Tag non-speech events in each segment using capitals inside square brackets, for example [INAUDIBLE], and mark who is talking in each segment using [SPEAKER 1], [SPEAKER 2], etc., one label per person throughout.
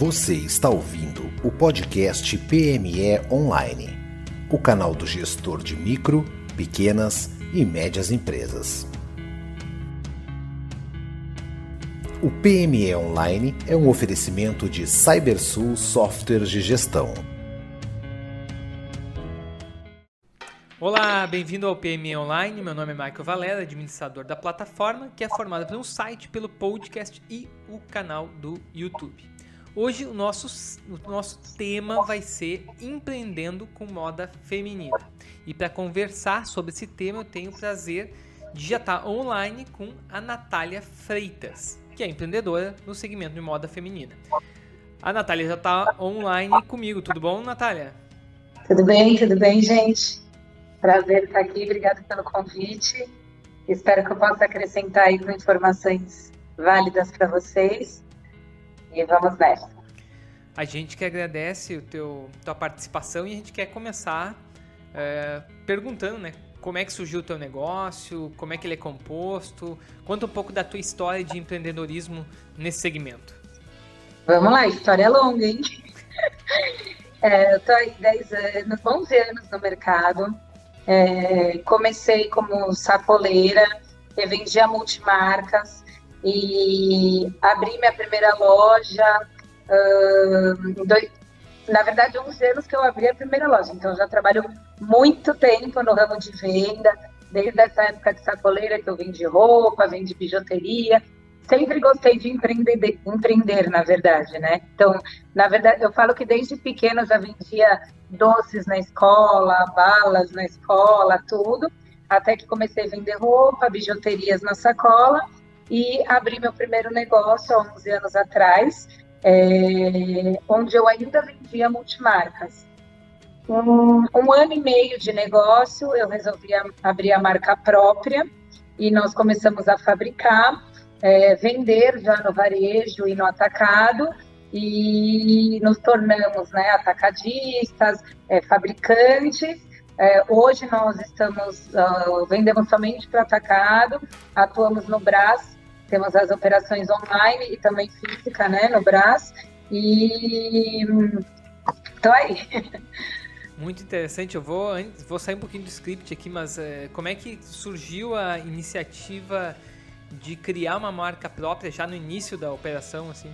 [SPEAKER 1] Você está ouvindo o podcast PME Online, o canal do gestor de micro, pequenas e médias empresas. O PME Online é um oferecimento de CyberSul Softwares de Gestão.
[SPEAKER 2] Olá, bem-vindo ao PME Online. Meu nome é Michael Valera, administrador da plataforma, que é formada pelo site, pelo podcast e o canal do YouTube. Hoje o nosso, o nosso tema vai ser empreendendo com moda feminina. E para conversar sobre esse tema, eu tenho o prazer de já estar online com a Natália Freitas, que é empreendedora no segmento de moda feminina. A Natália já está online comigo. Tudo bom, Natália?
[SPEAKER 3] Tudo bem, tudo bem, gente. Prazer estar aqui. Obrigada pelo convite. Espero que eu possa acrescentar aí com informações válidas para vocês. E vamos nessa.
[SPEAKER 2] A gente que agradece o teu tua participação e a gente quer começar é, perguntando, né? Como é que surgiu o teu negócio? Como é que ele é composto? Conta um pouco da tua história de empreendedorismo nesse segmento.
[SPEAKER 3] Vamos lá, história é longa, hein? [LAUGHS] É, eu estou aí 10 anos, 11 anos no mercado. É, comecei como sacoleira, vendia multimarcas, e abri minha primeira loja. Dois, na verdade, 11 anos que eu abri a primeira loja, então já trabalho muito tempo no ramo de venda, desde essa época de sacoleira que eu vendi roupa, vendi bijuteria. Sempre gostei de empreender, empreender, na verdade, né? Então, na verdade, eu falo que desde pequena já vendia doces na escola, balas na escola, tudo, até que comecei a vender roupa, bijuterias na sacola e abri meu primeiro negócio há 11 anos atrás, é, onde eu ainda vendia multimarcas. Um, um, ano e meio de negócio, eu resolvi abrir a marca própria e nós começamos a fabricar, é, vender já no varejo e no atacado e nos tornamos né, atacadistas, é, fabricantes. É, hoje nós estamos uh, vendemos somente para atacado, atuamos no Brás temos as operações online e também física, né, no Brás. E tô aí.
[SPEAKER 2] Muito interessante. Eu vou, vou sair um pouquinho do script aqui, mas é, como é que surgiu a iniciativa de criar uma marca própria já no início da operação, assim?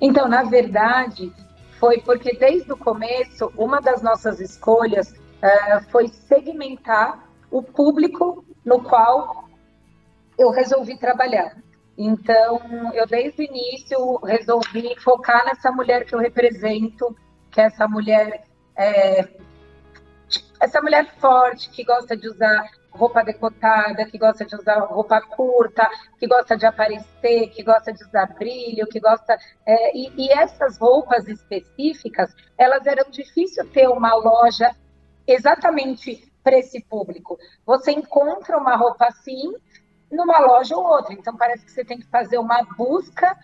[SPEAKER 3] Então, na verdade, foi porque desde o começo, uma das nossas escolhas uh, foi segmentar o público no qual eu resolvi trabalhar. Então, eu desde o início resolvi focar nessa mulher que eu represento, que é essa mulher, é, essa mulher forte, que gosta de usar roupa decotada, que gosta de usar roupa curta, que gosta de aparecer, que gosta de usar brilho, que gosta. É, e, e essas roupas específicas, elas eram difícil ter uma loja exatamente para esse público. Você encontra uma roupa assim numa loja ou outra. Então, parece que você tem que fazer uma busca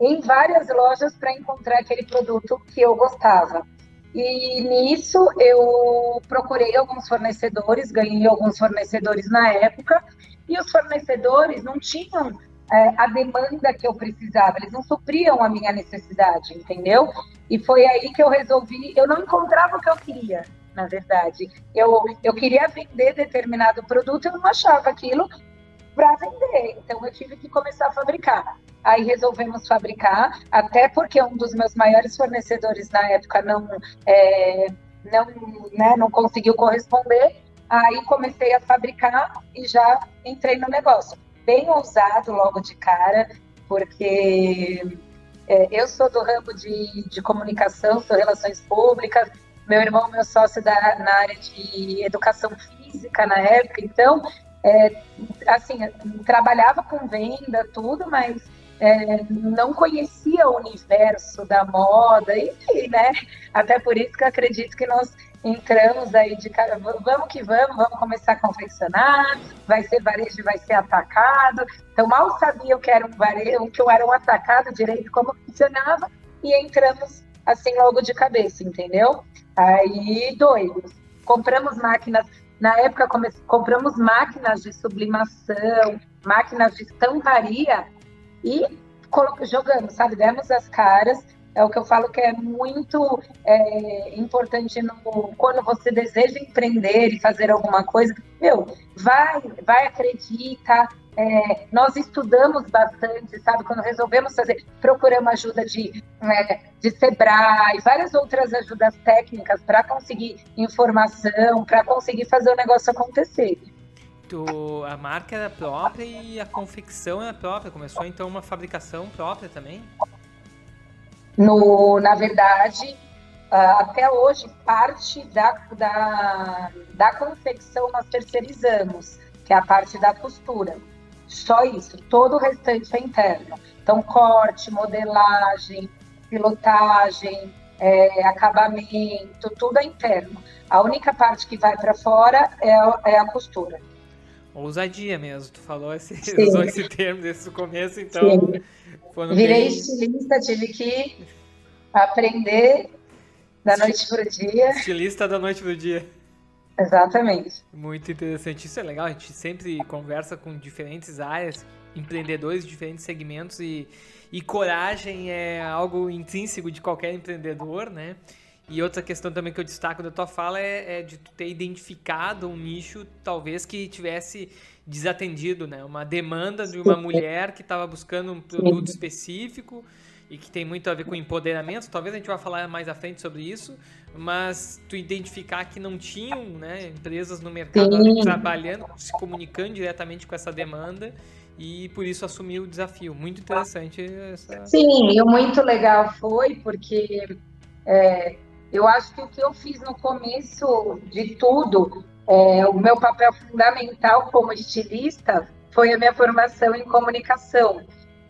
[SPEAKER 3] em várias lojas para encontrar aquele produto que eu gostava. E nisso eu procurei alguns fornecedores, ganhei alguns fornecedores na época, e os fornecedores não tinham é, a demanda que eu precisava, eles não supriam a minha necessidade, entendeu? E foi aí que eu resolvi, eu não encontrava o que eu queria, na verdade. Eu, eu queria vender determinado produto, eu não achava aquilo, para vender. Então eu tive que começar a fabricar. Aí resolvemos fabricar, até porque um dos meus maiores fornecedores na época não, é, não, né, não conseguiu corresponder. Aí comecei a fabricar e já entrei no negócio. Bem ousado logo de cara, porque é, eu sou do ramo de, de comunicação, sou relações públicas, meu irmão, meu sócio da, na área de educação física na época, então é, assim, trabalhava com venda, tudo, mas é, não conhecia o universo da moda, enfim, né? Até por isso que eu acredito que nós entramos aí de cara, vamos que vamos, vamos começar a confeccionar, vai ser varejo, vai ser atacado. Então mal sabia o que era um varejo, que eu era um atacado direito, como funcionava, e entramos assim logo de cabeça, entendeu? Aí doidos. Compramos máquinas na época, compramos máquinas de sublimação, máquinas de estamparia e jogamos, sabe? Demos as caras é o que eu falo que é muito é, importante no, quando você deseja empreender e fazer alguma coisa. Meu, vai, vai, acredita. É, nós estudamos bastante, sabe? Quando resolvemos fazer, procuramos ajuda de, é, de Sebrae, várias outras ajudas técnicas para conseguir informação, para conseguir fazer o negócio acontecer.
[SPEAKER 2] Tu, a marca era própria e a confecção era própria. Começou então uma fabricação própria também?
[SPEAKER 3] No, na verdade, até hoje, parte da, da, da confecção nós terceirizamos, que é a parte da costura. Só isso, todo o restante é interno. Então, corte, modelagem, pilotagem, é, acabamento, tudo é interno. A única parte que vai para fora é, é, a costura.
[SPEAKER 2] Ousadia mesmo, tu falou esse, [LAUGHS] usou esse termo desde o começo, então.
[SPEAKER 3] Virei bem... estilista, tive que aprender da noite para o dia.
[SPEAKER 2] Estilista da noite para o dia.
[SPEAKER 3] Exatamente.
[SPEAKER 2] Muito interessante. Isso é legal, a gente sempre conversa com diferentes áreas, empreendedores de diferentes segmentos e, e coragem é algo intrínseco de qualquer empreendedor, né? E outra questão também que eu destaco da tua fala é, é de tu ter identificado um nicho, talvez, que tivesse desatendido, né? Uma demanda de uma mulher que estava buscando um produto específico e que tem muito a ver com empoderamento. Talvez a gente vá falar mais à frente sobre isso, mas tu identificar que não tinham né, empresas no mercado Sim. trabalhando, se comunicando diretamente com essa demanda e por isso assumir o desafio. Muito interessante. Essa...
[SPEAKER 3] Sim, e o muito legal foi porque é, eu acho que o que eu fiz no começo de tudo, é, o meu papel fundamental como estilista foi a minha formação em comunicação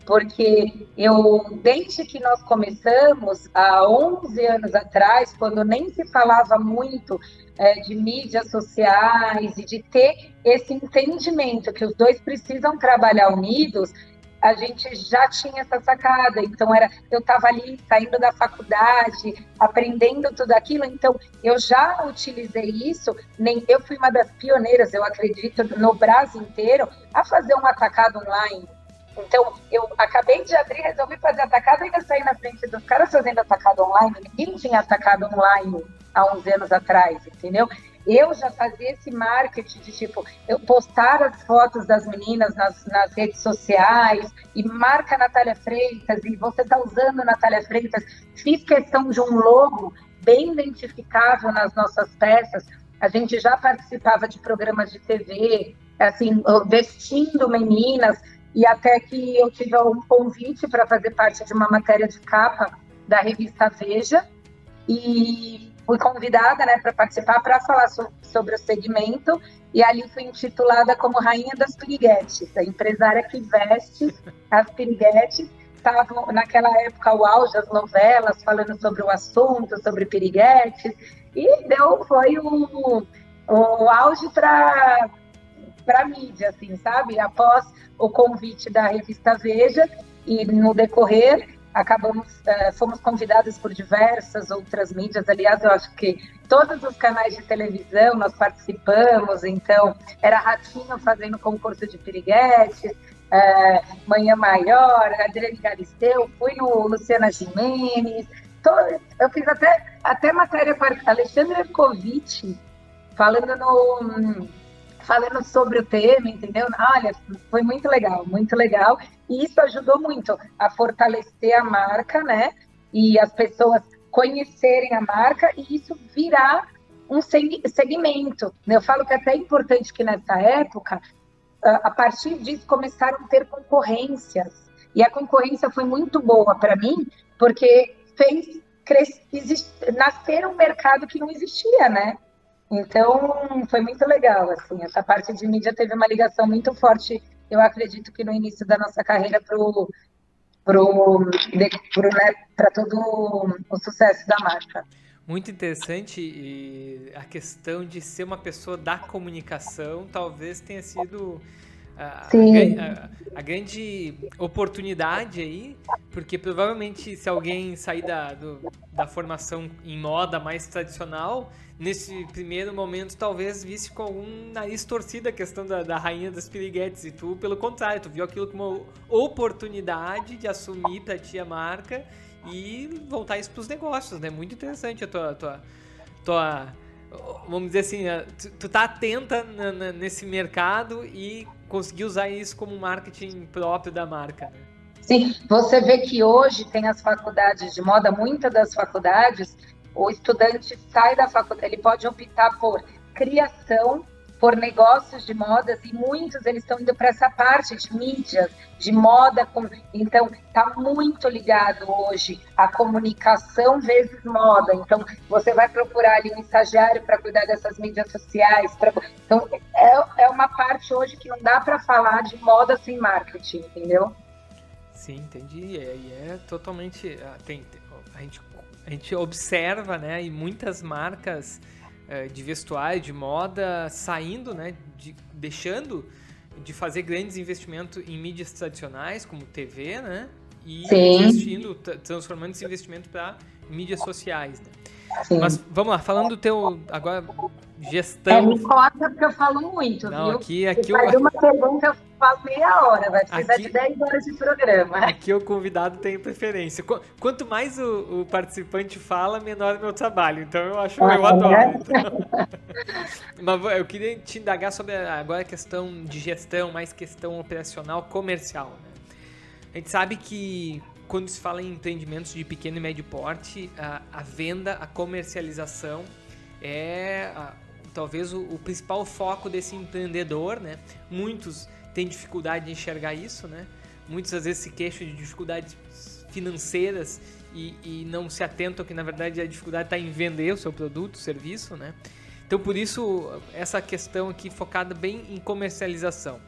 [SPEAKER 3] porque eu, desde que nós começamos, há 11 anos atrás, quando nem se falava muito é, de mídias sociais e de ter esse entendimento que os dois precisam trabalhar unidos, a gente já tinha essa sacada. Então era, eu estava ali saindo da faculdade, aprendendo tudo aquilo. Então eu já utilizei isso. Nem eu fui uma das pioneiras, eu acredito, no Brasil inteiro, a fazer um atacado online. Então, eu acabei de abrir, resolvi fazer atacado ainda saí na frente dos caras fazendo atacado online. Ninguém tinha atacado online há uns anos atrás, entendeu? Eu já fazia esse marketing de tipo, eu postar as fotos das meninas nas, nas redes sociais e marca Natália Freitas e você está usando Natália Freitas. Fiz questão de um logo bem identificável nas nossas peças. A gente já participava de programas de TV, assim, vestindo meninas e até que eu tive um convite para fazer parte de uma matéria de capa da revista Veja e fui convidada né, para participar para falar so, sobre o segmento e ali fui intitulada como Rainha das Piriguetes, a empresária que veste as piriguetes. Estavam naquela época o auge das novelas falando sobre o assunto, sobre piriguetes, e deu, foi o, o auge para para mídia, assim, sabe? Após o convite da revista Veja e no decorrer acabamos uh, fomos convidados por diversas outras mídias. Aliás, eu acho que todos os canais de televisão nós participamos. Então, era Ratinho fazendo concurso de piriguete, uh, Manhã Maior, Adriane Galisteu, fui no Luciana Gimenez. Eu fiz até, até matéria para Alexandre Ercovitch, falando no falando sobre o tema, entendeu? Olha, foi muito legal, muito legal. E isso ajudou muito a fortalecer a marca, né? E as pessoas conhecerem a marca e isso virar um segmento. Eu falo que é até importante que nessa época, a partir disso, começaram a ter concorrências. E a concorrência foi muito boa para mim, porque fez nascer um mercado que não existia, né? Então, foi muito legal, assim, essa parte de mídia teve uma ligação muito forte, eu acredito que no início da nossa carreira para pro, pro, né, todo o sucesso da marca.
[SPEAKER 2] Muito interessante a questão de ser uma pessoa da comunicação, talvez tenha sido a, a, a, grande oportunidade aí, porque provavelmente se alguém sair da, do, da formação em moda mais tradicional, nesse primeiro momento talvez visse com algum nariz torcido a questão da, da rainha das piriguetes, e tu, pelo contrário, tu viu aquilo como uma oportunidade de assumir para ti a marca e voltar isso para os negócios, né? Muito interessante a tua, tua, tua vamos dizer assim, tu, tu tá atenta na, na, nesse mercado e conseguir usar isso como marketing próprio da marca. Né?
[SPEAKER 3] Sim, você vê que hoje tem as faculdades de moda, muitas das faculdades, o estudante sai da faculdade, ele pode optar por criação por negócios de modas e muitos eles estão indo para essa parte de mídias, de moda. Então, está muito ligado hoje a comunicação vezes moda. Então, você vai procurar ali um estagiário para cuidar dessas mídias sociais. Pra... Então, é uma parte hoje que não dá para falar de moda sem marketing, entendeu?
[SPEAKER 2] Sim, entendi. É, e é, totalmente. Ah, tem, a, gente, a gente observa, né? E muitas marcas é, de vestuário, de moda, saindo, né, de, deixando de fazer grandes investimentos em mídias tradicionais, como TV, né, e Sim. investindo, transformando esse investimento para mídias sociais, né. Sim. Mas vamos lá, falando do teu agora gestão. É,
[SPEAKER 3] me corta porque eu falo muito,
[SPEAKER 2] Não,
[SPEAKER 3] viu?
[SPEAKER 2] Aqui, aqui
[SPEAKER 3] Você eu... faz uma pergunta, eu falo meia hora, vai precisar aqui... de 10 horas de programa.
[SPEAKER 2] Aqui o convidado tem preferência. Quanto mais o, o participante fala, menor é o meu trabalho. Então eu acho, ah, eu adoro. É? [LAUGHS] Mas eu queria te indagar sobre agora a questão de gestão, mais questão operacional comercial. Né? A gente sabe que quando se fala em empreendimentos de pequeno e médio porte, a, a venda, a comercialização é a, talvez o, o, principal foco desse empreendedor, né? Muitos têm dificuldade de enxergar isso, né? Muitas às vezes se queixam de dificuldades financeiras e, e não se atentam que na verdade a dificuldade está em vender o seu produto, serviço, né? Então por isso essa questão aqui focada bem em comercialização.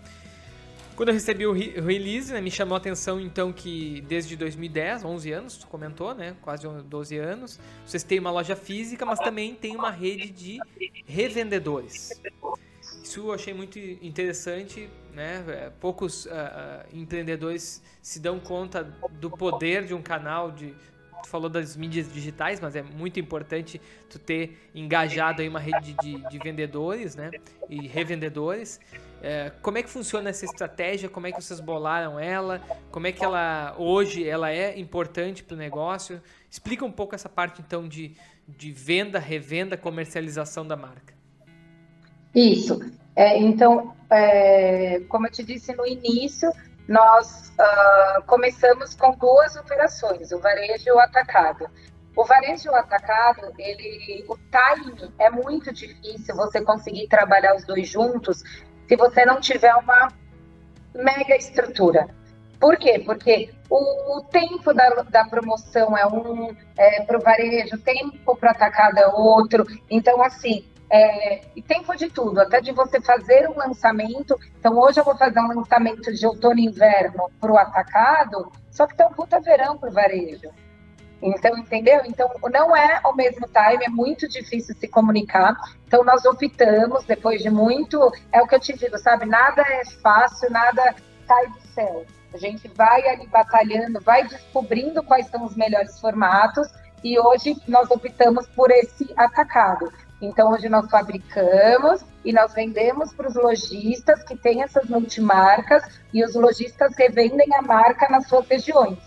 [SPEAKER 2] Quando eu recebi o release, né, me chamou a atenção então que desde 2010, 11 anos, tu comentou, né, quase 12 anos, vocês têm uma loja física, mas também tem uma rede de revendedores. Isso eu achei muito interessante, né? É, poucos uh, empreendedores se dão conta do poder de um canal de tu falou das mídias digitais, mas é muito importante tu ter engajado aí uma rede de, de vendedores, né? E revendedores. É, como é que funciona essa estratégia? Como é que vocês bolaram ela? Como é que ela hoje ela é importante para o negócio? Explica um pouco essa parte então de, de venda, revenda, comercialização da marca.
[SPEAKER 3] Isso. É, então, é, como eu te disse no início, nós uh, começamos com duas operações, o varejo e o atacado. O varejo o atacado, ele, o timing é muito difícil você conseguir trabalhar os dois juntos se você não tiver uma mega estrutura. Por quê? Porque o, o tempo da, da, promoção é um é, para o varejo, o tempo para o atacado é outro. Então, assim, é, e tempo de tudo, até de você fazer um lançamento. Então, hoje eu vou fazer um lançamento de outono e inverno para o atacado, só que tem um puta verão para o varejo. Então, entendeu? Então, não é ao mesmo time, é muito difícil se comunicar. Então, nós optamos, depois de muito, é o que eu te digo, sabe? Nada é fácil, nada cai do céu. A gente vai ali batalhando, vai descobrindo quais são os melhores formatos e hoje nós optamos por esse atacado. Então, hoje nós fabricamos e nós vendemos para os lojistas que têm essas multimarcas e os lojistas revendem a marca nas suas regiões.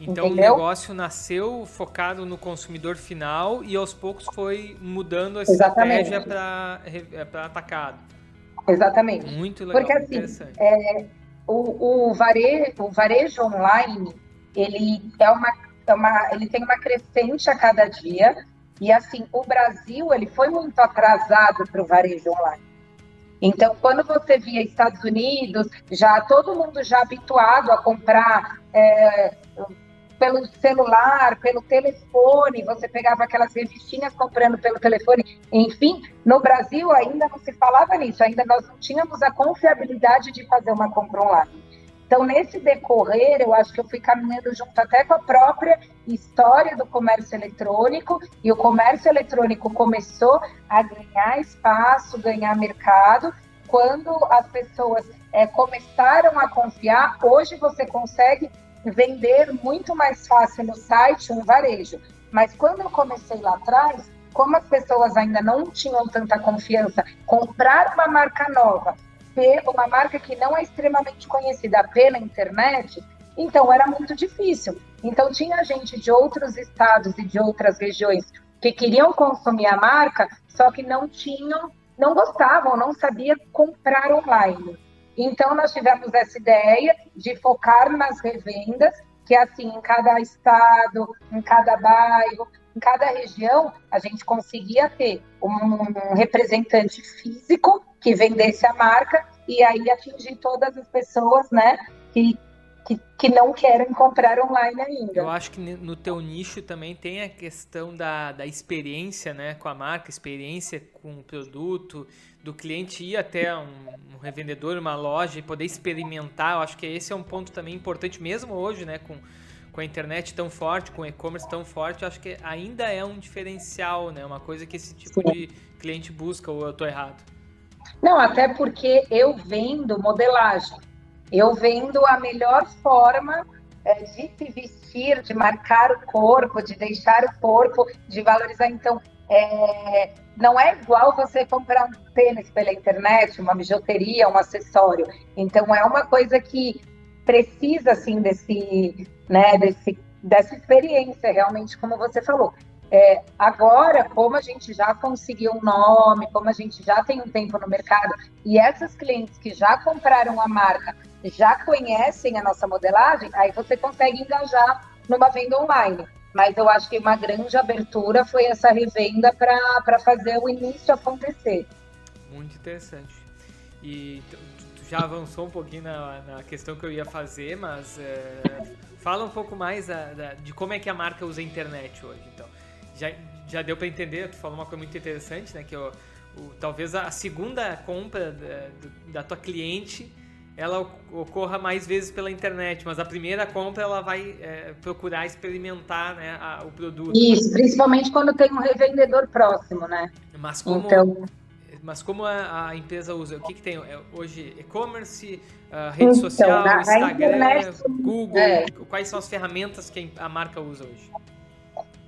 [SPEAKER 2] Então Entendeu? o negócio nasceu focado no consumidor final e aos poucos foi mudando a Exatamente. estratégia para atacado.
[SPEAKER 3] Exatamente.
[SPEAKER 2] Muito legal,
[SPEAKER 3] Porque assim, é, o, o, varejo, o varejo online, ele é uma, é uma, ele tem uma crescente a cada dia e assim, o Brasil ele foi muito atrasado para o varejo online. Então, quando você via Estados Unidos, já todo mundo já habituado a comprar é, pelo celular, pelo telefone, você pegava aquelas revistinhas comprando pelo telefone, enfim, no Brasil ainda não se falava nisso, ainda nós não tínhamos a confiabilidade de fazer uma compra online. Então, nesse decorrer, eu acho que eu fui caminhando junto até com a própria história do comércio eletrônico, e o comércio eletrônico começou a ganhar espaço, ganhar mercado, quando as pessoas é, começaram a confiar. Hoje você consegue vender muito mais fácil no site um varejo. Mas quando eu comecei lá atrás, como as pessoas ainda não tinham tanta confiança, comprar uma marca nova uma marca que não é extremamente conhecida pela internet, Então era muito difícil. Então tinha gente de outros estados e de outras regiões que queriam consumir a marca, só que não tinham, não gostavam, não sabiam comprar online. Então nós tivemos essa ideia de focar nas revendas, que assim, em cada estado, em cada bairro, em cada região, a gente conseguia ter um representante físico que vendesse a marca e aí atingir todas as pessoas, né, que que, que não querem comprar online ainda.
[SPEAKER 2] Eu acho que no teu nicho também tem a questão da, da experiência né, com a marca, experiência com o produto, do cliente ir até um, um revendedor, uma loja e poder experimentar. Eu acho que esse é um ponto também importante, mesmo hoje, né, com, com a internet tão forte, com o e-commerce tão forte, eu acho que ainda é um diferencial, né? Uma coisa que esse tipo Sim. de cliente busca, ou eu estou errado?
[SPEAKER 3] Não, até porque eu vendo modelagem. Eu vendo a melhor forma é, de se vestir, de marcar o corpo, de deixar o corpo, de valorizar. Então, é, não é igual você comprar um tênis pela internet, uma bijuteria, um acessório. Então, é uma coisa que precisa, assim, desse, né, desse, dessa experiência, realmente, como você falou. É, agora, como a gente já conseguiu um nome, como a gente já tem um tempo no mercado, e essas clientes que já compraram a marca já conhecem a nossa modelagem, aí você consegue engajar numa venda online. Mas eu acho que uma grande abertura foi essa revenda para fazer o início acontecer.
[SPEAKER 2] Muito interessante. E tu já avançou um pouquinho na, na questão que eu ia fazer, mas é, fala um pouco mais a, da, de como é que a marca usa a internet hoje. Então, já, já deu para entender, tu falou uma coisa muito interessante, né? Que o, talvez a segunda compra da, da tua cliente ela ocorra mais vezes pela internet, mas a primeira compra ela vai é, procurar experimentar né, a, o produto.
[SPEAKER 3] Isso, principalmente quando tem um revendedor próximo, né?
[SPEAKER 2] Mas como, então... mas como a, a empresa usa? O que, que tem é, hoje? E-commerce, uh, rede então, social, na, Instagram, internet, Google? É. Quais são as ferramentas que a marca usa hoje?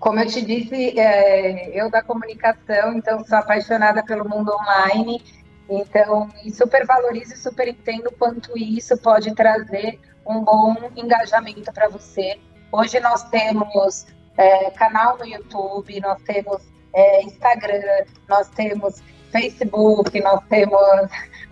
[SPEAKER 3] Como eu te disse, é, eu da comunicação, então sou apaixonada pelo mundo online então, super valorizo e super entendo o quanto isso pode trazer um bom engajamento para você. Hoje nós temos é, canal no YouTube, nós temos é, Instagram, nós temos Facebook, nós temos [LAUGHS]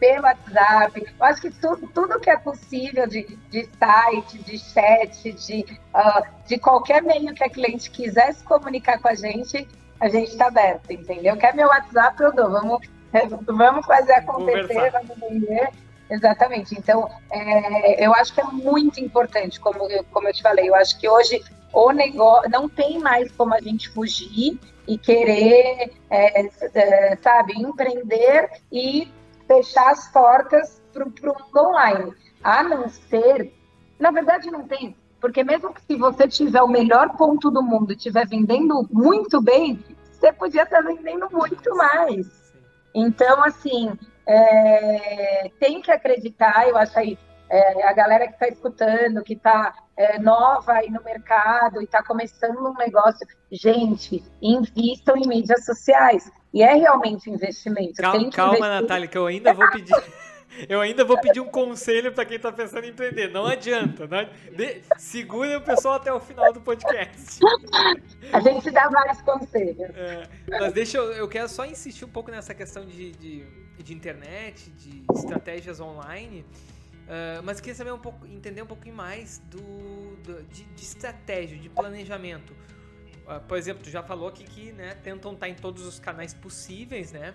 [SPEAKER 3] pelo WhatsApp. Eu acho que tudo, tudo que é possível de, de site, de chat, de, uh, de qualquer meio que a cliente quiser se comunicar com a gente, a gente está aberto, entendeu? Quer meu WhatsApp, eu dou. Vamos [LAUGHS] vamos fazer acontecer, vamos vender. Exatamente. Então, é, eu acho que é muito importante, como, como eu te falei, eu acho que hoje o negócio não tem mais como a gente fugir e querer, é, é, sabe, empreender e fechar as portas para o online. A não ser, na verdade não tem, porque mesmo que se você tiver o melhor ponto do mundo e estiver vendendo muito bem, você podia estar vendendo muito mais. Então, assim, é, tem que acreditar, eu acho aí, é, a galera que está escutando, que está é, nova aí no mercado e está começando um negócio, gente, invistam em mídias sociais. E é realmente investimento.
[SPEAKER 2] Calma, calma Natália, que eu ainda vou pedir. [LAUGHS] Eu ainda vou pedir um conselho para quem está pensando em empreender. Não adianta. Não De... Segura o pessoal até o final do podcast. [LAUGHS]
[SPEAKER 3] A gente dá vários conselhos.
[SPEAKER 2] É, mas deixa eu. Eu quero só insistir um pouco nessa questão de, de, de internet, de estratégias online. Uh, mas queria saber um pouco, entender um pouquinho mais do, do de, de, estratégia, de planejamento. Uh, por exemplo, tu já falou aqui que né, tentam estar em todos os canais possíveis, né?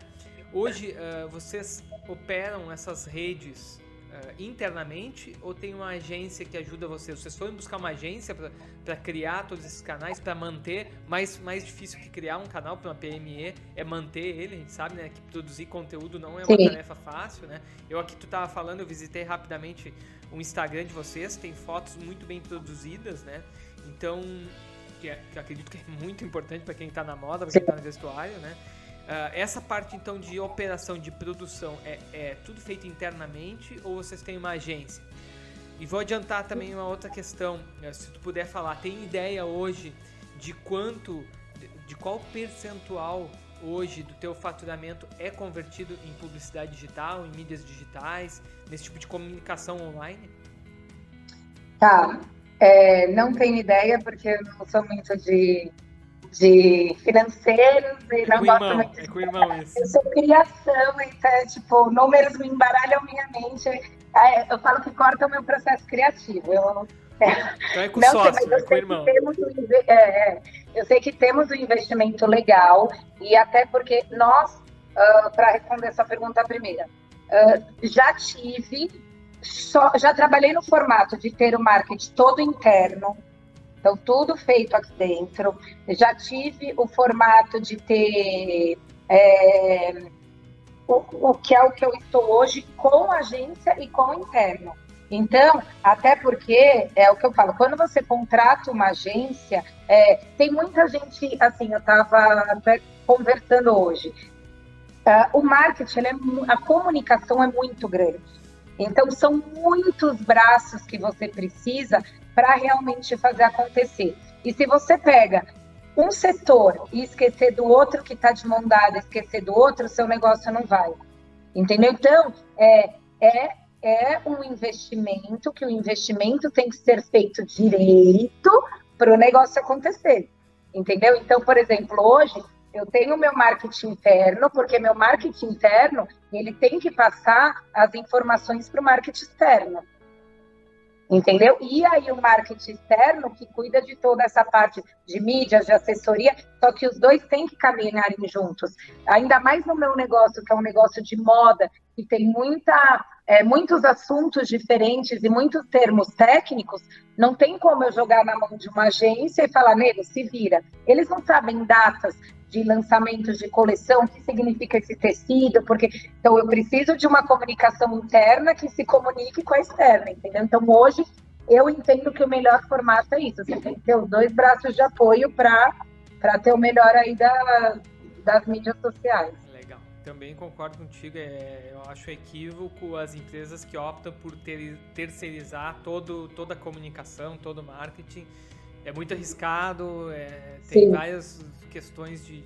[SPEAKER 2] Hoje, uh, vocês operam essas redes uh, internamente ou tem uma agência que ajuda vocês? Vocês foram buscar uma agência para criar todos esses canais, para manter? Mais, mais difícil que criar um canal para uma PME é manter ele, a gente sabe, né? Que produzir conteúdo não é uma Sim. tarefa fácil, né? Eu aqui tu tava falando, eu visitei rapidamente o Instagram de vocês, tem fotos muito bem produzidas, né? Então, que, é, que acredito que é muito importante para quem está na moda, para quem está no vestuário, né? Uh, essa parte então de operação, de produção, é, é, tudo feito internamente ou vocês têm uma agência? E vou adiantar também uma outra questão, uh, se tu puder falar, tem ideia hoje de quanto, de qual percentual hoje do teu faturamento é convertido em publicidade digital, em mídias digitais, nesse tipo de comunicação online?
[SPEAKER 3] Tá. É, não tenho ideia, porque eu não sou muito de, de financeiros e
[SPEAKER 2] é
[SPEAKER 3] não gosto
[SPEAKER 2] irmão,
[SPEAKER 3] muito
[SPEAKER 2] é com o irmão isso.
[SPEAKER 3] Eu sou criação, então, é, tipo, números me embaralham minha mente. Eu falo que corta o meu processo criativo. Eu,
[SPEAKER 2] então é com [LAUGHS] não, sócio, sei, mas é com irmão.
[SPEAKER 3] Temos um, é, é, eu sei que temos um investimento legal, e até porque nós, uh, ah, para responder essa pergunta primeira, uh, já tive, só, já trabalhei no formato de ter o marketing todo interno, então tudo feito aqui dentro. Já tive o formato de ter é, o, o que é o que eu estou hoje com agência e com interno. Então, até porque é o que eu falo, quando você contrata uma agência, é, tem muita gente, assim, eu estava conversando hoje. Uh, o marketing, é, a comunicação é muito grande. Então, são muitos braços que você precisa para realmente fazer acontecer. E se você pega um setor e esquecer do outro que está de mão dada, esquecer do outro, seu negócio não vai. Entendeu? Então, é, é é um investimento, que o investimento tem que ser feito direito para o negócio acontecer. Entendeu? Então, por exemplo, hoje eu tenho meu marketing interno, porque meu marketing interno ele tem que passar as informações para o marketing externo. Entendeu? E aí o marketing externo que cuida de toda essa parte de mídias, de assessoria, só que os dois têm que caminharem juntos. Ainda mais no meu negócio, que é um negócio de moda, que tem muita é, muitos assuntos diferentes e muitos termos técnicos, não tem como eu jogar na mão de uma agência e falar, nego, se vira. Eles não sabem datas de lançamentos de coleção, o que significa esse tecido, porque então eu preciso de uma comunicação interna que se comunique com a externa, entendeu? Então hoje eu entendo que o melhor formato é isso, você tem que ter os dois braços de apoio para ter o melhor aí da, das mídias sociais.
[SPEAKER 2] Também concordo contigo, é, eu acho equívoco as empresas que optam por ter, terceirizar todo, toda a comunicação, todo o marketing. É muito arriscado, é, tem várias questões de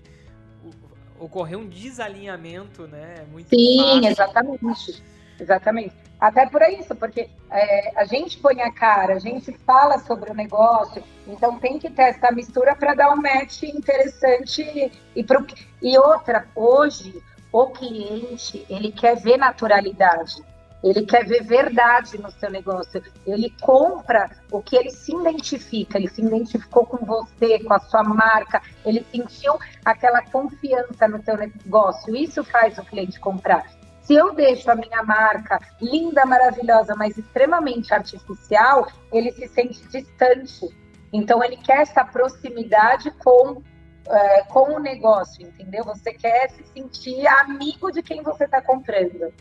[SPEAKER 2] ocorrer um desalinhamento, né? É muito
[SPEAKER 3] Sim, fácil. exatamente. Exatamente. Até por isso, porque é, a gente põe a cara, a gente fala sobre o negócio, então tem que ter essa mistura para dar um match interessante. E, pro, e outra, hoje, o cliente, ele quer ver naturalidade, ele quer ver verdade no seu negócio. Ele compra o que ele se identifica, ele se identificou com você, com a sua marca, ele sentiu aquela confiança no seu negócio. Isso faz o cliente comprar. Se eu deixo a minha marca linda, maravilhosa, mas extremamente artificial, ele se sente distante. Então ele quer essa proximidade com é, com o negócio, entendeu? Você quer se sentir amigo de quem você está comprando.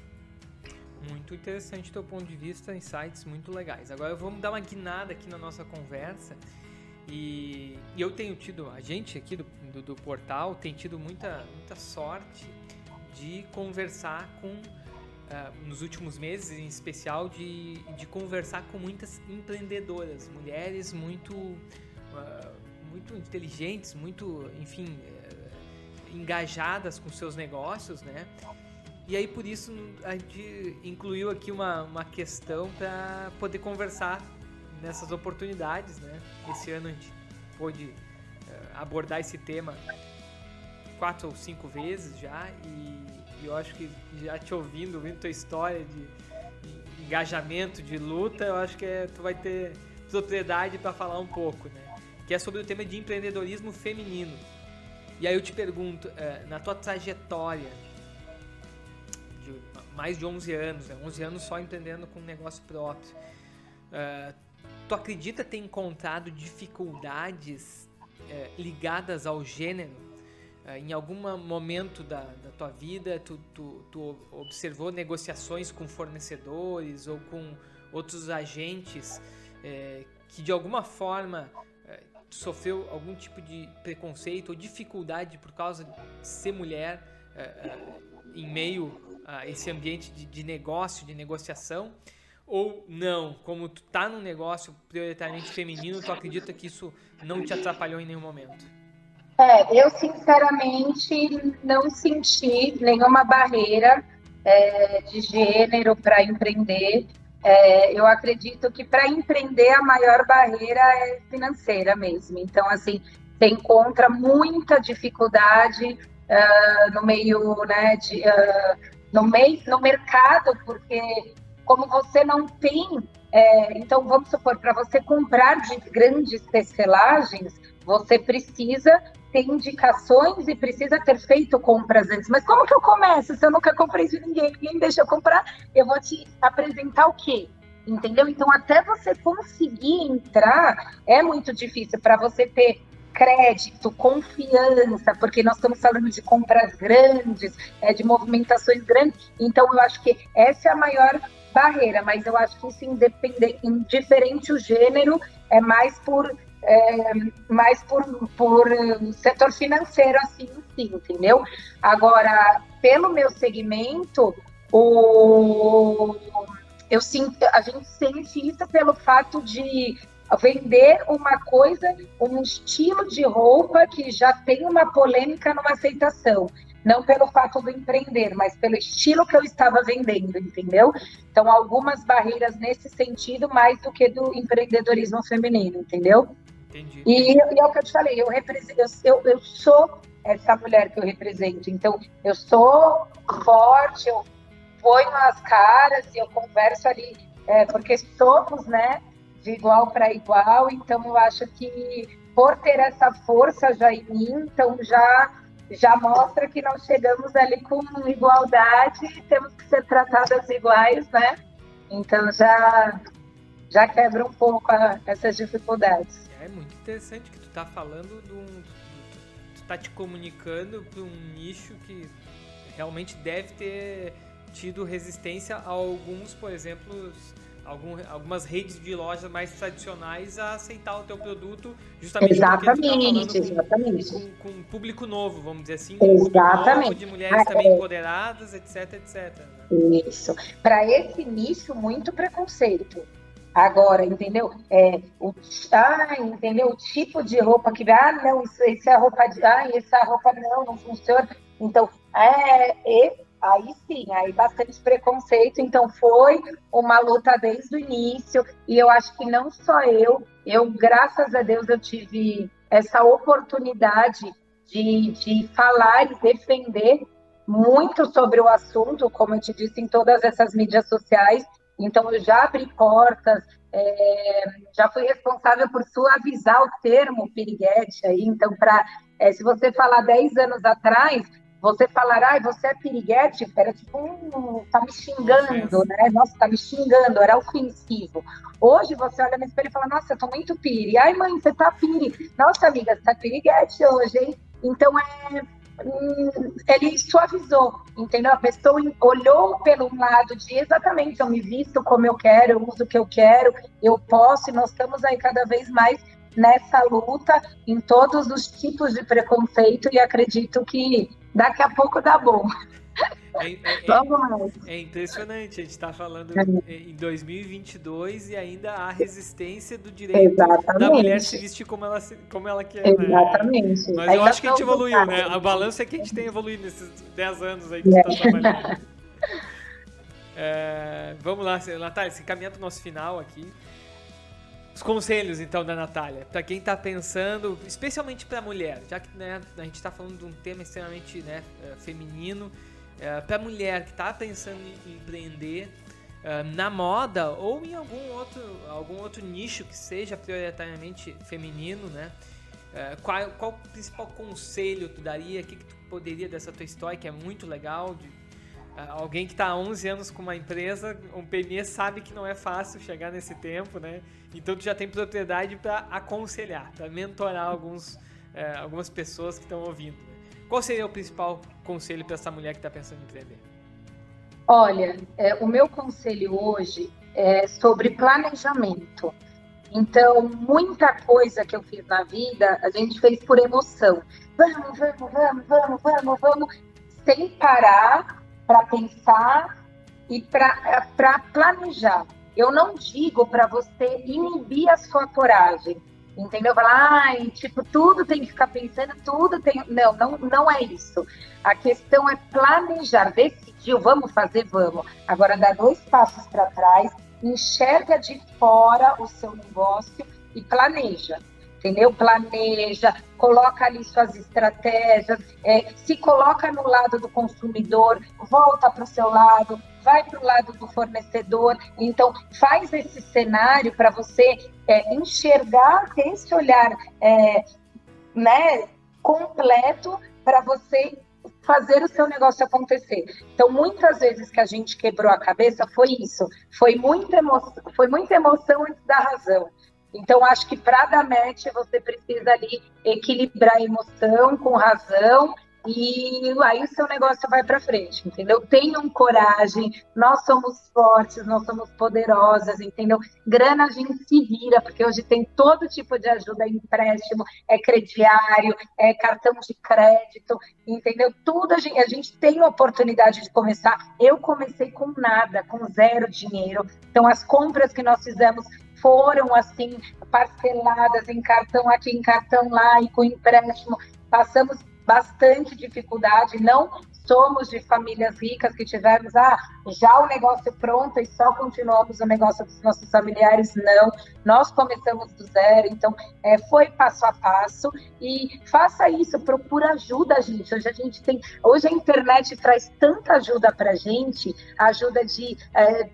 [SPEAKER 2] Muito interessante teu ponto de vista, insights muito legais. Agora vamos dar uma guinada aqui na nossa conversa. E, e eu tenho tido, a gente aqui do, do, do, portal tem tido muita, muita sorte de conversar com, uh, nos últimos meses em especial, de, de conversar com muitas empreendedoras, mulheres muito uh, muito inteligentes, muito, enfim, é, engajadas com seus negócios, né? E aí por isso a gente incluiu aqui uma, uma questão para poder conversar nessas oportunidades, né? Esse ano a gente pôde uh, abordar esse tema quatro ou cinco vezes já e, e, eu acho que já te ouvindo, ouvindo tua história de, engajamento, de luta, eu acho que é, tu vai ter propriedade para falar um pouco, né? que é sobre o tema de empreendedorismo feminino. E aí eu te pergunto, é, na tua trajetória mais de 11 anos, né, 11 anos só empreendendo com um negócio próprio, é, tu acredita ter encontrado dificuldades é, ligadas ao gênero? em algum momento da, da tua vida, tu, tu, tu observou negociações com fornecedores ou com outros agentes que de alguma forma sofreu algum tipo de preconceito ou dificuldade por causa de ser mulher em meio a esse ambiente de, de, negócio, de negociação? Ou não, como tu tá num negócio prioritariamente feminino, tu acredita que isso não te atrapalhou em nenhum momento?
[SPEAKER 3] É, eu sinceramente não senti nenhuma barreira é, de gênero para empreender. é, eu acredito que para empreender a maior barreira é financeira mesmo. Então, assim, você encontra muita dificuldade uh, no meio, né, de, uh, no meio, no mercado, porque como você não tem, é, então vamos supor, para você comprar de grandes tecelagens, você precisa ter indicações e precisa ter feito compras antes. Mas como que eu começo? Se eu nunca comprei de ninguém, ninguém deixa eu comprar, eu vou te apresentar o quê? Entendeu? Então, até você conseguir entrar é muito difícil para você ter crédito, confiança, porque nós estamos falando de compras grandes, é, de movimentações grandes. Então, eu acho que essa é a maior barreira, mas eu acho que isso, independente, indiferente o gênero, é mais por é, mais por, por setor financeiro, assim, sim, entendeu? Agora, pelo meu segmento, o, eu sinto, a gente sente isso pelo fato de vender uma coisa, um estilo de roupa que já tem uma polêmica numa aceitação. Não pelo fato do empreender, mas pelo estilo que eu estava vendendo, entendeu? Então, algumas barreiras nesse sentido, mais do que do empreendedorismo feminino, entendeu? Entendi. E, e é o que eu te falei, eu, represento, eu, eu sou essa mulher que eu represento. Então, eu sou forte, eu ponho as caras e eu converso ali, é, porque somos, né, de igual para igual. Então, eu acho que por ter essa força já em mim, então já já mostra que nós chegamos ali com igualdade e temos que ser tratadas iguais, né? Então já já quebra um pouco a, essas dificuldades.
[SPEAKER 2] É muito interessante que tu tá falando de um. Tu tá te comunicando para um nicho que realmente deve ter tido resistência a alguns, por exemplo, algum, algumas redes de lojas mais tradicionais a aceitar o teu produto justamente
[SPEAKER 3] exatamente,
[SPEAKER 2] porque
[SPEAKER 3] tu tá exatamente.
[SPEAKER 2] Com, com, um público novo, vamos dizer assim,
[SPEAKER 3] um exatamente.
[SPEAKER 2] de mulheres ah, também é. empoderadas, etc, etc.
[SPEAKER 3] Né? Isso. Para esse nicho, muito preconceito. Agora, entendeu? É, o, ah, entendeu? O tipo de roupa que ah, não, isso, isso é roupa de. Ah, essa roupa não, não funciona. Então, é, é, aí sim, aí bastante preconceito. Então, foi uma luta desde o início. E eu acho que não só eu, eu, graças a Deus, eu tive essa oportunidade de, de falar e defender muito sobre o assunto, como eu te disse, em todas essas mídias sociais. Então, eu já abri portas, é, já fui responsável por suavizar o termo piriguete aí. Então, para é, se você falar 10 anos atrás, você falar, ai, você é piriguete, era tipo, um, tá me xingando, né? Nossa, tá me xingando, era ofensivo. Hoje você olha no espelho e fala, nossa, eu tô muito piri. Ai, mãe, você tá piri. Nossa, amiga, você tá piriguete hoje, hein? Então, é, ele suavizou, entendeu? A pessoa olhou pelo lado de exatamente, eu me visto como eu quero, eu uso o que eu quero, eu posso, e nós estamos aí cada vez mais nessa luta em todos os tipos de preconceito e acredito que daqui a pouco dá bom.
[SPEAKER 2] É, é, é, impressionante, a gente está falando é. em 2022 e ainda há resistência do direito Exatamente. da mulher se vestir como ela, como ela quer.
[SPEAKER 3] Né? Exatamente.
[SPEAKER 2] Né? Mas eu acho que a gente evoluiu, né? A balança é que a gente tem evoluído nesses 10 anos aí que você está trabalhando. É, vamos lá, Natália, se caminha para o nosso final aqui. Os conselhos, então, da Natália, para quem está pensando, especialmente para a mulher, já que né, a gente está falando de um tema extremamente né, é, feminino, é, para a mulher que está pensando em empreender é, na moda ou em algum outro, algum outro nicho que seja prioritariamente feminino, né? É, qual, qual o principal conselho tu daria? O que, que tu poderia dessa tua história, que é muito legal, de alguém que está há 11 anos com uma empresa, um PME sabe que não é fácil chegar nesse tempo, né? Então tu já tem propriedade para aconselhar, para mentorar alguns, é, algumas pessoas que estão ouvindo. Qual seria o principal conselho para essa mulher que está pensando em empreender?
[SPEAKER 3] Olha, é, o meu conselho hoje é sobre planejamento. Então, muita coisa que eu fiz na vida, a gente fez por emoção. Vamos, vamos, vamos, vamos, vamos, vamos, sem parar para pensar e para planejar. Eu não digo para você inibir a sua coragem, entendeu? Falar, ai, tipo, tudo tem que ficar pensando, tudo tem. Não, não, não é isso. A questão é planejar, decidiu, vamos fazer, vamos. Agora, dar dois passos para trás, enxerga de fora o seu negócio e planeja entendeu? Planeja, coloca ali suas estratégias, é, se coloca no lado do consumidor, volta para o seu lado, vai para o lado do fornecedor. Então, faz esse cenário para você é, enxergar, ter esse olhar é, né, completo para você fazer o seu negócio acontecer. Então, muitas vezes que a gente quebrou a cabeça foi isso, foi muita emoção, foi muita emoção antes da razão. Então, acho que para dar match, você precisa ali equilibrar emoção com razão e aí o seu negócio vai para frente, entendeu? Tenham coragem, nós somos fortes, nós somos poderosas, entendeu? Grana a gente se vira, porque hoje tem todo tipo de ajuda, é empréstimo, é crediário, é cartão de crédito, entendeu? Tudo a gente, a gente tem oportunidade de começar. Eu comecei com nada, com zero dinheiro. Então, as compras que nós fizemos foram assim parceladas em cartão aqui, em cartão lá e com empréstimo. Passamos bastante dificuldade, não somos de famílias ricas que tivemos ah, já o negócio pronto e só continuamos o negócio dos nossos familiares, não. Nós começamos do zero, então é, foi passo a passo e faça isso, procura ajuda, gente. Hoje a gente tem, hoje a internet traz tanta ajuda para gente, ajuda de é,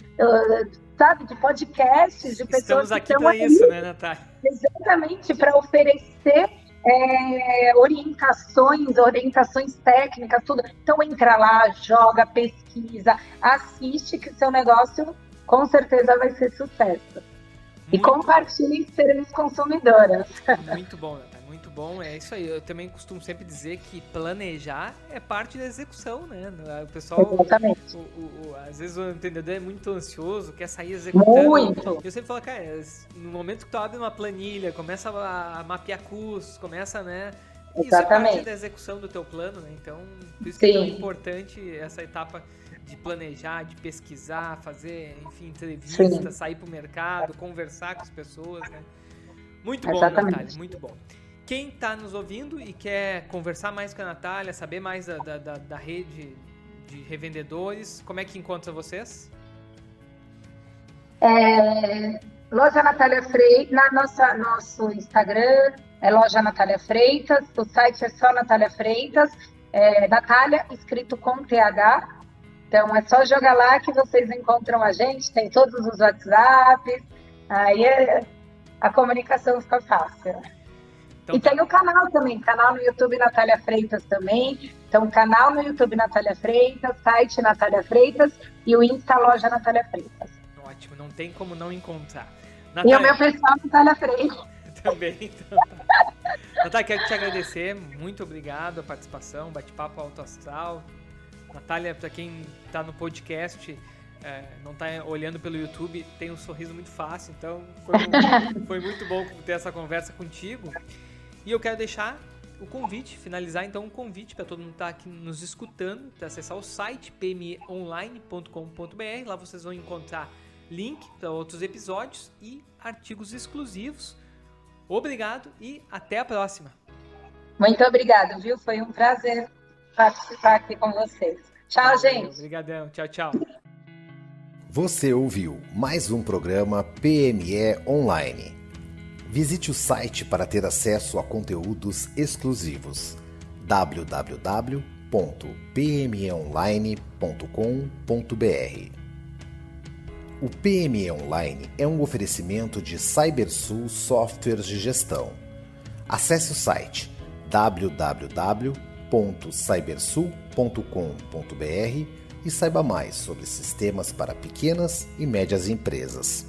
[SPEAKER 3] sabe, de podcasts, de pessoas
[SPEAKER 2] Estamos aqui para isso, né, Natália?
[SPEAKER 3] Exatamente, para oferecer é, orientações, orientações técnicas, tudo. Então entra lá, joga, pesquisa, assiste que seu negócio com certeza vai ser sucesso. Muito e compartilhe sermos consumidoras.
[SPEAKER 2] Muito bom, Natália bom, é isso aí. Eu também costumo sempre dizer que planejar é parte da execução, né? O pessoal,
[SPEAKER 3] Exatamente.
[SPEAKER 2] O, o, o, às vezes o entendedor é muito ansioso, quer sair executando.
[SPEAKER 3] Muito.
[SPEAKER 2] Eu sempre falo, cara, no momento que tu abre uma planilha, começa a mapear custos, começa, né? Isso Exatamente. é parte da execução do teu plano, né? Então, por isso Sim. que é tão importante essa etapa de planejar, de pesquisar, fazer, enfim, entrevistas, sair para o mercado, conversar com as pessoas, né? Muito bom, Exatamente. Natália, muito bom. Quem está nos ouvindo e quer conversar mais com a Natália, saber mais da, da, da, da rede de revendedores, como é que encontra vocês?
[SPEAKER 3] É, loja Natália Freitas, na nossa nosso Instagram é Loja Natália Freitas, o site é só Natália Freitas, é, Natália escrito com TH, então é só jogar lá que vocês encontram a gente, tem todos os WhatsApps, aí é, a comunicação fica fácil. Então, e tá. tem o canal também, canal no YouTube Natália Freitas também. Então, canal no YouTube Natália Freitas, site Natália Freitas e o Insta Loja Natália Freitas.
[SPEAKER 2] Ótimo, não tem como não encontrar.
[SPEAKER 3] Natália... E o meu pessoal Natália Freitas. [LAUGHS]
[SPEAKER 2] também, então. Natália, quero te agradecer. Muito obrigado a participação, bate-papo alto astral. Natália, para quem está no podcast, é, não está olhando pelo YouTube, tem um sorriso muito fácil, então foi, [LAUGHS] foi muito bom ter essa conversa contigo. E eu quero deixar o convite, finalizar então um convite para todo mundo que está aqui nos escutando, para acessar o site pmeonline.com.br. Lá vocês vão encontrar link para outros episódios e artigos exclusivos. Obrigado e até a próxima.
[SPEAKER 3] Muito obrigado, viu? Foi um prazer participar aqui com vocês. Tchau, Valeu, gente.
[SPEAKER 2] Obrigadão. Tchau, tchau.
[SPEAKER 1] Você ouviu mais um programa PME Online. Visite o site para ter acesso a conteúdos exclusivos www.pmeonline.com.br. O PME Online é um oferecimento de CyberSul Softwares de Gestão. Acesse o site www.cybersul.com.br e saiba mais sobre sistemas para pequenas e médias empresas.